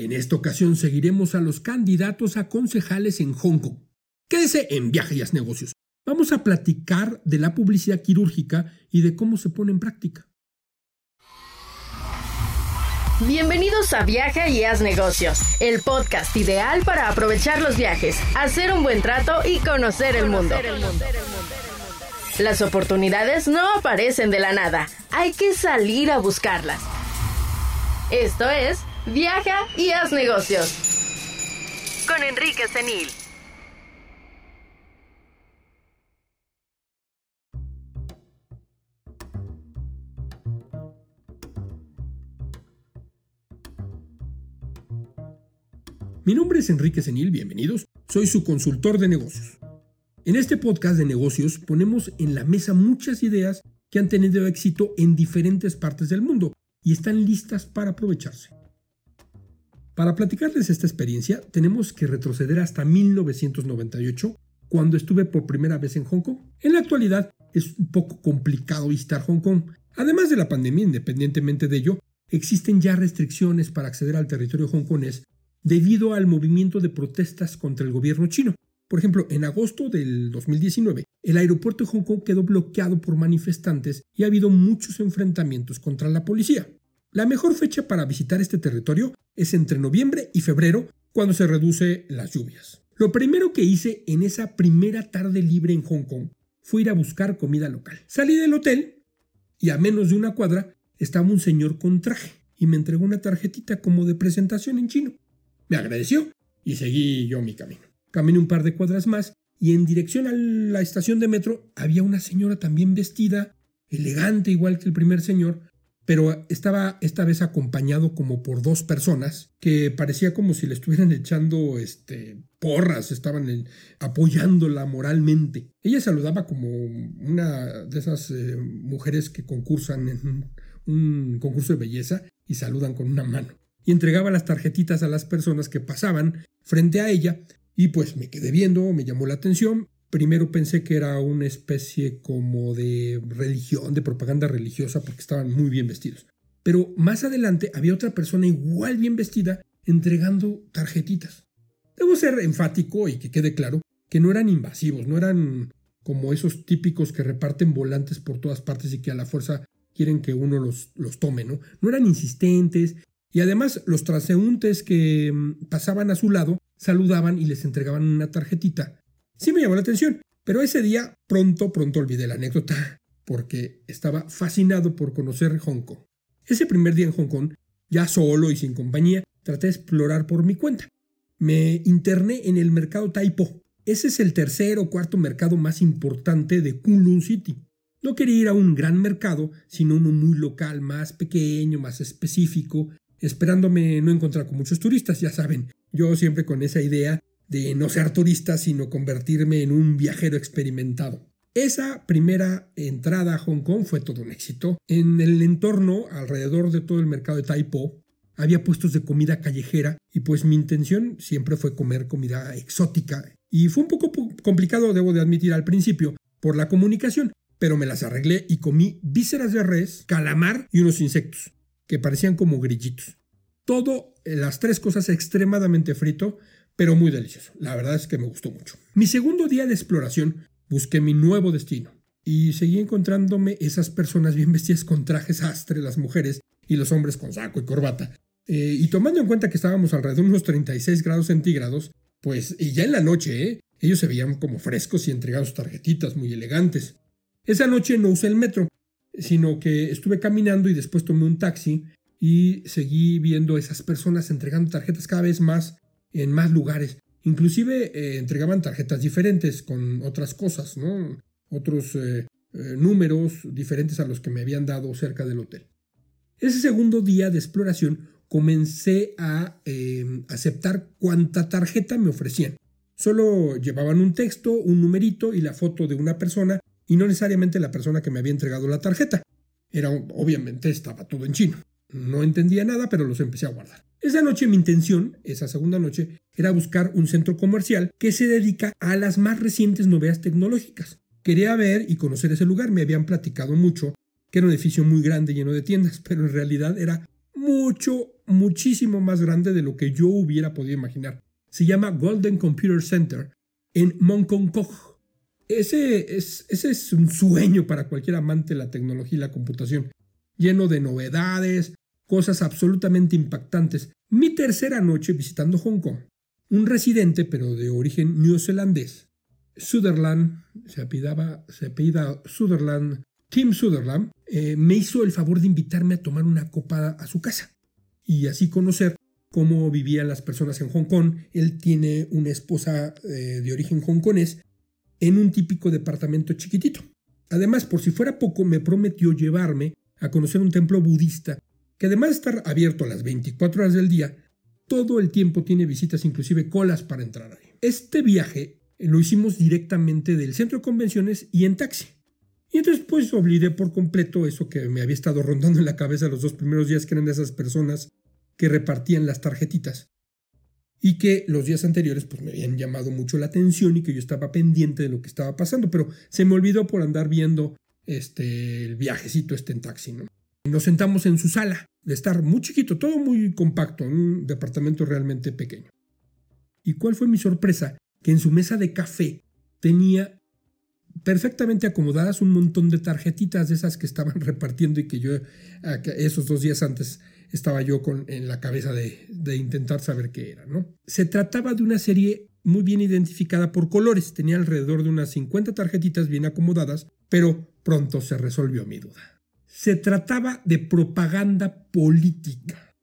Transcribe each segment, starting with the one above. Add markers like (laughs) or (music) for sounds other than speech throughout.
En esta ocasión seguiremos a los candidatos a concejales en Hong Kong. Quédese en Viajes y Negocios. Vamos a platicar de la publicidad quirúrgica y de cómo se pone en práctica. Bienvenidos a Viaja y Haz Negocios, el podcast ideal para aprovechar los viajes, hacer un buen trato y conocer el mundo. Las oportunidades no aparecen de la nada, hay que salir a buscarlas. Esto es Viaja y Haz Negocios con Enrique Senil. Mi nombre es Enrique Senil, bienvenidos. Soy su consultor de negocios. En este podcast de negocios ponemos en la mesa muchas ideas que han tenido éxito en diferentes partes del mundo y están listas para aprovecharse. Para platicarles esta experiencia, tenemos que retroceder hasta 1998, cuando estuve por primera vez en Hong Kong. En la actualidad es un poco complicado visitar Hong Kong. Además de la pandemia, independientemente de ello, existen ya restricciones para acceder al territorio hongkonés debido al movimiento de protestas contra el gobierno chino. Por ejemplo, en agosto del 2019, el aeropuerto de Hong Kong quedó bloqueado por manifestantes y ha habido muchos enfrentamientos contra la policía. La mejor fecha para visitar este territorio es entre noviembre y febrero, cuando se reduce las lluvias. Lo primero que hice en esa primera tarde libre en Hong Kong fue ir a buscar comida local. Salí del hotel y a menos de una cuadra estaba un señor con traje y me entregó una tarjetita como de presentación en chino. Me agradeció y seguí yo mi camino. Caminé un par de cuadras más y en dirección a la estación de metro había una señora también vestida, elegante igual que el primer señor, pero estaba esta vez acompañado como por dos personas que parecía como si le estuvieran (laughs) echando este, porras, estaban apoyándola moralmente. Ella saludaba como una de esas eh, mujeres que concursan en un concurso de belleza y saludan con una mano y entregaba las tarjetitas a las personas que pasaban frente a ella y pues me quedé viendo, me llamó la atención. Primero pensé que era una especie como de religión, de propaganda religiosa porque estaban muy bien vestidos. Pero más adelante había otra persona igual bien vestida entregando tarjetitas. Debo ser enfático y que quede claro que no eran invasivos, no eran como esos típicos que reparten volantes por todas partes y que a la fuerza quieren que uno los, los tome, ¿no? No eran insistentes, y además los transeúntes que mm, pasaban a su lado saludaban y les entregaban una tarjetita. Sí me llamó la atención, pero ese día pronto, pronto olvidé la anécdota, porque estaba fascinado por conocer Hong Kong. Ese primer día en Hong Kong, ya solo y sin compañía, traté de explorar por mi cuenta. Me interné en el mercado Taipo. Ese es el tercer o cuarto mercado más importante de Kunlun City. No quería ir a un gran mercado, sino uno muy local, más pequeño, más específico, esperándome no encontrar con muchos turistas, ya saben, yo siempre con esa idea de no ser turista, sino convertirme en un viajero experimentado. Esa primera entrada a Hong Kong fue todo un éxito. En el entorno, alrededor de todo el mercado de Taipo, había puestos de comida callejera y pues mi intención siempre fue comer comida exótica. Y fue un poco complicado, debo de admitir al principio, por la comunicación, pero me las arreglé y comí vísceras de res, calamar y unos insectos que parecían como grillitos. Todo, eh, las tres cosas extremadamente frito, pero muy delicioso. La verdad es que me gustó mucho. Mi segundo día de exploración busqué mi nuevo destino y seguí encontrándome esas personas bien vestidas con trajes astre, las mujeres y los hombres con saco y corbata. Eh, y tomando en cuenta que estábamos alrededor de unos 36 grados centígrados, pues, y ya en la noche, ¿eh? ellos se veían como frescos y entregaban sus tarjetitas muy elegantes. Esa noche no usé el metro, sino que estuve caminando y después tomé un taxi y seguí viendo esas personas entregando tarjetas cada vez más en más lugares. Inclusive eh, entregaban tarjetas diferentes con otras cosas, ¿no? Otros eh, eh, números diferentes a los que me habían dado cerca del hotel. Ese segundo día de exploración comencé a aceptar cuánta tarjeta me ofrecían. Solo llevaban un texto, un numerito y la foto de una persona y no necesariamente la persona que me había entregado la tarjeta. Era obviamente estaba todo en chino. No entendía nada, pero los empecé a guardar. Esa noche mi intención, esa segunda noche, era buscar un centro comercial que se dedica a las más recientes novedades tecnológicas. Quería ver y conocer ese lugar, me habían platicado mucho que era un edificio muy grande lleno de tiendas, (laughs) pero en realidad era mucho, muchísimo más grande de lo que yo hubiera podido imaginar. Se llama Golden Computer Center en Kok. Ese es, ese es un sueño para cualquier amante de la tecnología y la computación, lleno de novedades, cosas absolutamente impactantes. Mi tercera noche visitando Hong Kong, un residente, pero de origen neozelandés, Sutherland, se apellidaba, Sutherland, Tim Sutherland, eh, me hizo el favor de invitarme a tomar una copa a su casa y así conocer cómo vivían las personas en Hong Kong. Él tiene una esposa eh, de origen hongkonés en un típico departamento chiquitito. Además, por si fuera poco, me prometió llevarme a conocer un templo budista que además de estar abierto a las 24 horas del día, todo el tiempo tiene visitas, inclusive colas para entrar ahí. Este viaje lo hicimos directamente del centro de convenciones y en taxi. Y entonces pues olvidé por completo eso que me había estado rondando en la cabeza los dos primeros días, que eran esas personas que repartían las tarjetitas. Y que los días anteriores pues me habían llamado mucho la atención y que yo estaba pendiente de lo que estaba pasando, pero se me olvidó por andar viendo este el viajecito este en taxi, ¿no? Nos sentamos en su sala, de estar muy chiquito, todo muy compacto, en un departamento realmente pequeño. ¿Y cuál fue mi sorpresa? Que en su mesa de café tenía perfectamente acomodadas un montón de tarjetitas de esas que estaban (laughs) repartiendo y que yo esos dos días antes estaba yo con, en la cabeza de, de intentar saber qué era. ¿no? Se trataba de una serie muy bien identificada por colores, tenía alrededor de unas 50 tarjetitas bien acomodadas, pero pronto se resolvió mi duda. Se trataba de propaganda política.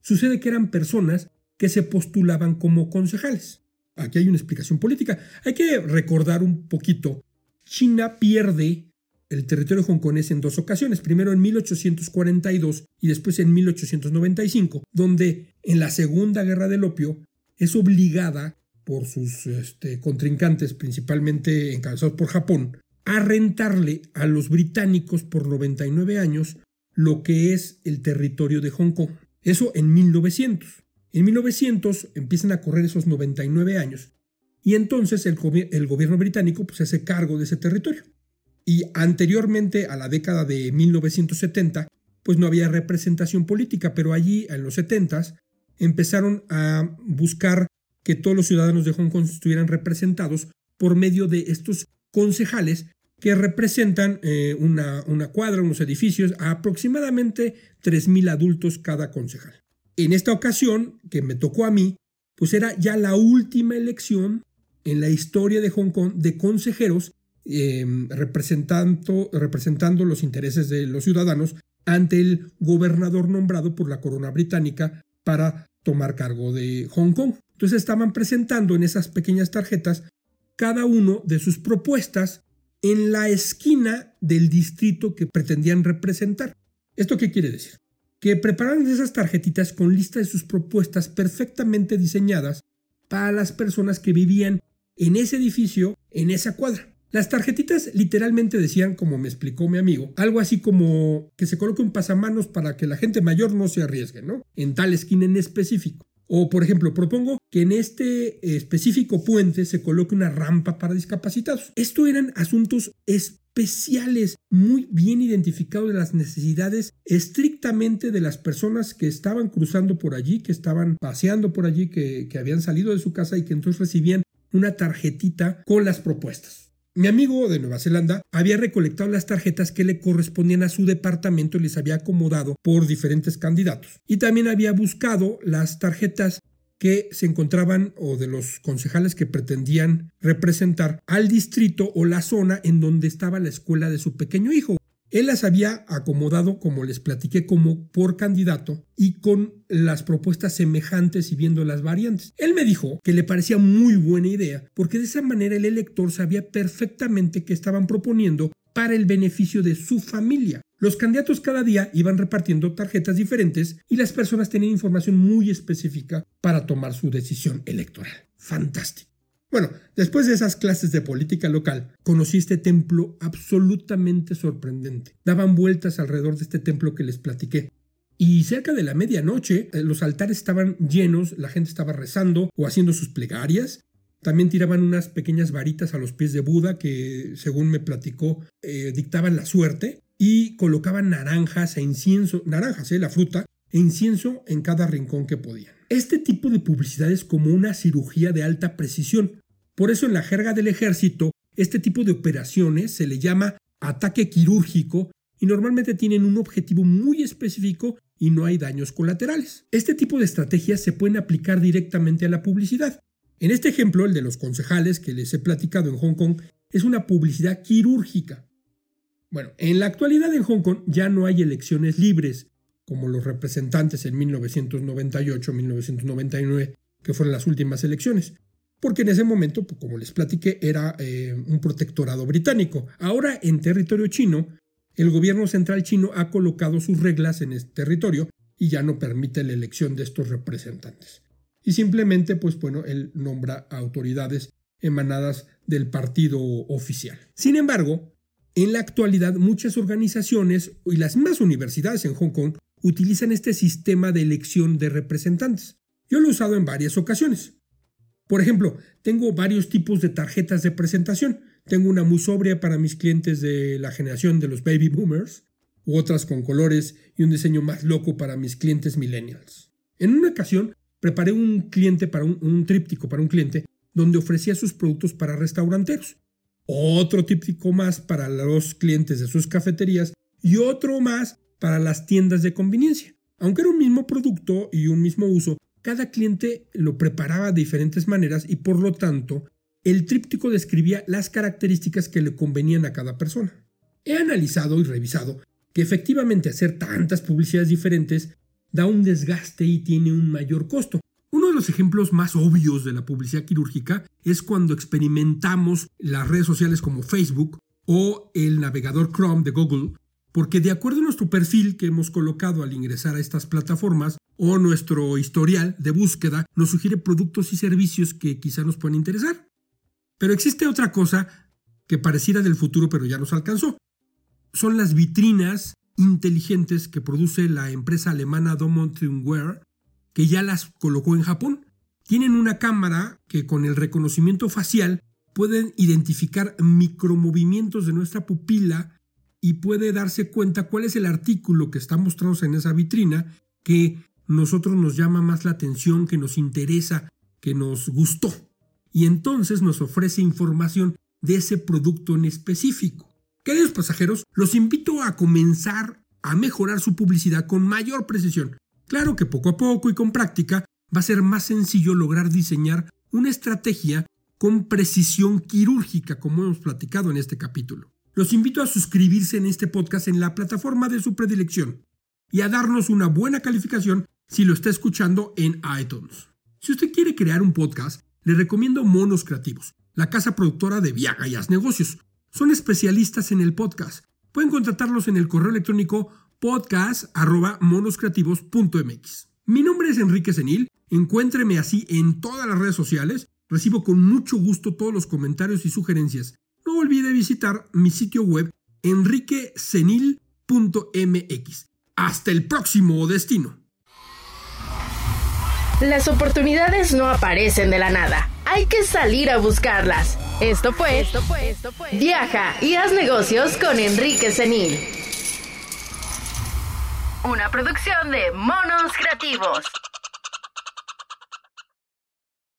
Sucede que eran personas que se postulaban como concejales. Aquí hay una explicación política. Hay que recordar un poquito. China pierde el territorio hongkonés en dos ocasiones, primero en 1842 y después en 1895, donde en la Segunda Guerra del Opio es obligada por sus este, contrincantes, principalmente encabezados por Japón, a rentarle a los británicos por 99 años lo que es el territorio de Hong Kong. Eso en 1900. En 1900 empiezan a correr esos 99 años y entonces el, gobierno británico pues, se hace cargo de ese territorio. Y anteriormente a la década de 1970, pues no había representación política, pero allí en los 70 empezaron a buscar que todos los ciudadanos de Hong Kong estuvieran representados por medio de estos concejales que representan eh, una, una cuadra, unos edificios, a aproximadamente 3.000 adultos cada concejal. En esta ocasión, que me tocó a mí, pues era ya la última elección en la historia de Hong Kong de consejeros em, representando, representando los intereses de los ciudadanos ante el gobernador nombrado por la corona británica para tomar cargo de Hong Kong. Entonces estaban presentando en esas pequeñas tarjetas cada uno de sus propuestas en la esquina del distrito que pretendían representar. ¿Esto qué quiere decir? que prepararon esas tarjetitas con lista de sus propuestas perfectamente diseñadas para las personas que vivían en ese edificio, en esa cuadra. Las tarjetitas literalmente decían, como me explicó mi amigo, algo así como que se coloque un pasamanos para que la gente mayor no se arriesgue, ¿no? En tal esquina en específico. O, por ejemplo, propongo que en este específico puente se coloque una rampa para discapacitados. Esto eran asuntos especiales, muy bien identificados de las necesidades estrictamente de las personas que estaban cruzando por allí, que estaban paseando por allí, que, que habían salido de su casa y que entonces recibían una tarjetita con las propuestas. Mi amigo de Nueva Zelanda había recolectado las tarjetas que le correspondían a su departamento y les había acomodado por diferentes candidatos. Y también había buscado las tarjetas que se encontraban o de los concejales que pretendían representar al distrito o la zona en donde estaba la escuela de su pequeño hijo. Él las había acomodado, como les platiqué, como por candidato y con las propuestas semejantes y viendo las variantes. Él me dijo que le parecía muy buena idea porque de esa manera el elector sabía perfectamente qué estaban proponiendo para el beneficio de su familia. Los candidatos cada día iban repartiendo tarjetas diferentes y las personas tenían información muy específica para tomar su decisión electoral. Fantástico. Bueno, después de esas clases de política local, conocí este templo absolutamente sorprendente. Daban vueltas alrededor de este templo que les platiqué. Y cerca de la medianoche, eh, los altares estaban llenos, la gente estaba rezando o haciendo sus plegarias. También tiraban unas pequeñas varitas a los pies de Buda que, según me platicó, eh, dictaban la suerte. Y colocaban naranjas e incienso, naranjas, eh, la fruta, e incienso en cada rincón que podían. Este tipo de publicidad es como una cirugía de alta precisión. Por eso en la jerga del ejército, este tipo de operaciones se le llama ataque quirúrgico y normalmente tienen un objetivo muy específico y no hay daños colaterales. Este tipo de estrategias se pueden aplicar directamente a la publicidad. En este ejemplo, el de los concejales que les he platicado en Hong Kong, es una publicidad quirúrgica. Bueno, en la actualidad en Hong Kong ya no hay elecciones libres, como los representantes en 1998-1999, que fueron las últimas elecciones, porque en ese momento, pues, como les platiqué, era eh, un protectorado británico. Ahora en territorio chino, el gobierno central chino ha colocado sus reglas en este territorio y ya no permite la elección de estos representantes. Y simplemente, pues bueno, él nombra autoridades emanadas del partido oficial. Sin embargo, en la actualidad muchas organizaciones y las mismas universidades en Hong Kong utilizan este sistema de elección de representantes. Yo lo he usado en varias ocasiones. Por ejemplo, tengo varios tipos de tarjetas de presentación. Tengo una muy sobria para mis clientes de la generación de los baby boomers, u otras con colores y un diseño más loco para mis clientes millennials. En una ocasión, preparé un cliente para un, tríptico para un cliente donde ofrecía sus productos para restauranteros, otro tríptico más para los clientes de sus cafeterías y otro más para las tiendas de conveniencia. Aunque era un mismo producto y un mismo uso, cada cliente lo preparaba de diferentes maneras y por lo tanto el tríptico describía las características que le convenían a cada persona. He analizado y revisado que efectivamente hacer tantas publicidades diferentes da un desgaste y tiene un mayor costo. Uno de los ejemplos más obvios de la publicidad quirúrgica es cuando experimentamos las redes sociales como Facebook o el navegador Chrome de Google porque de acuerdo a nuestro perfil que hemos colocado al ingresar a estas plataformas o nuestro historial de búsqueda, nos sugiere productos y servicios que quizá nos puedan interesar. Pero existe otra cosa que pareciera del futuro pero ya nos alcanzó. Son las vitrinas inteligentes que produce la empresa alemana Wear, que ya las colocó en Japón. Tienen una cámara que con el reconocimiento facial pueden identificar micromovimientos de nuestra pupila y puede darse cuenta cuál es el artículo que está mostrado en esa vitrina que nosotros nos llama más la atención, que nos interesa, que nos gustó. Y entonces nos ofrece información de ese producto en específico. Queridos pasajeros, los invito a comenzar a mejorar su publicidad con mayor precisión. Claro que poco a poco y con práctica va a ser más sencillo lograr diseñar una estrategia con precisión quirúrgica, como hemos platicado en este capítulo. Los invito a suscribirse en este podcast en la plataforma de su predilección y a darnos una buena calificación si lo está escuchando en iTunes. Si usted quiere crear un podcast, le recomiendo Monos Creativos, la casa productora de Viaga y Negocios. Son especialistas en el podcast. Pueden contratarlos en el correo electrónico podcast.monoscreativos.mx. Mi nombre es Enrique Senil. Encuéntreme así en todas las redes sociales. Recibo con mucho gusto todos los comentarios y sugerencias no olvide visitar mi sitio web enriquecenil.mx. Hasta el próximo destino. Las oportunidades no aparecen de la nada. Hay que salir a buscarlas. Esto fue, esto fue, esto fue. Viaja y haz negocios con Enrique Senil. Una producción de Monos Creativos.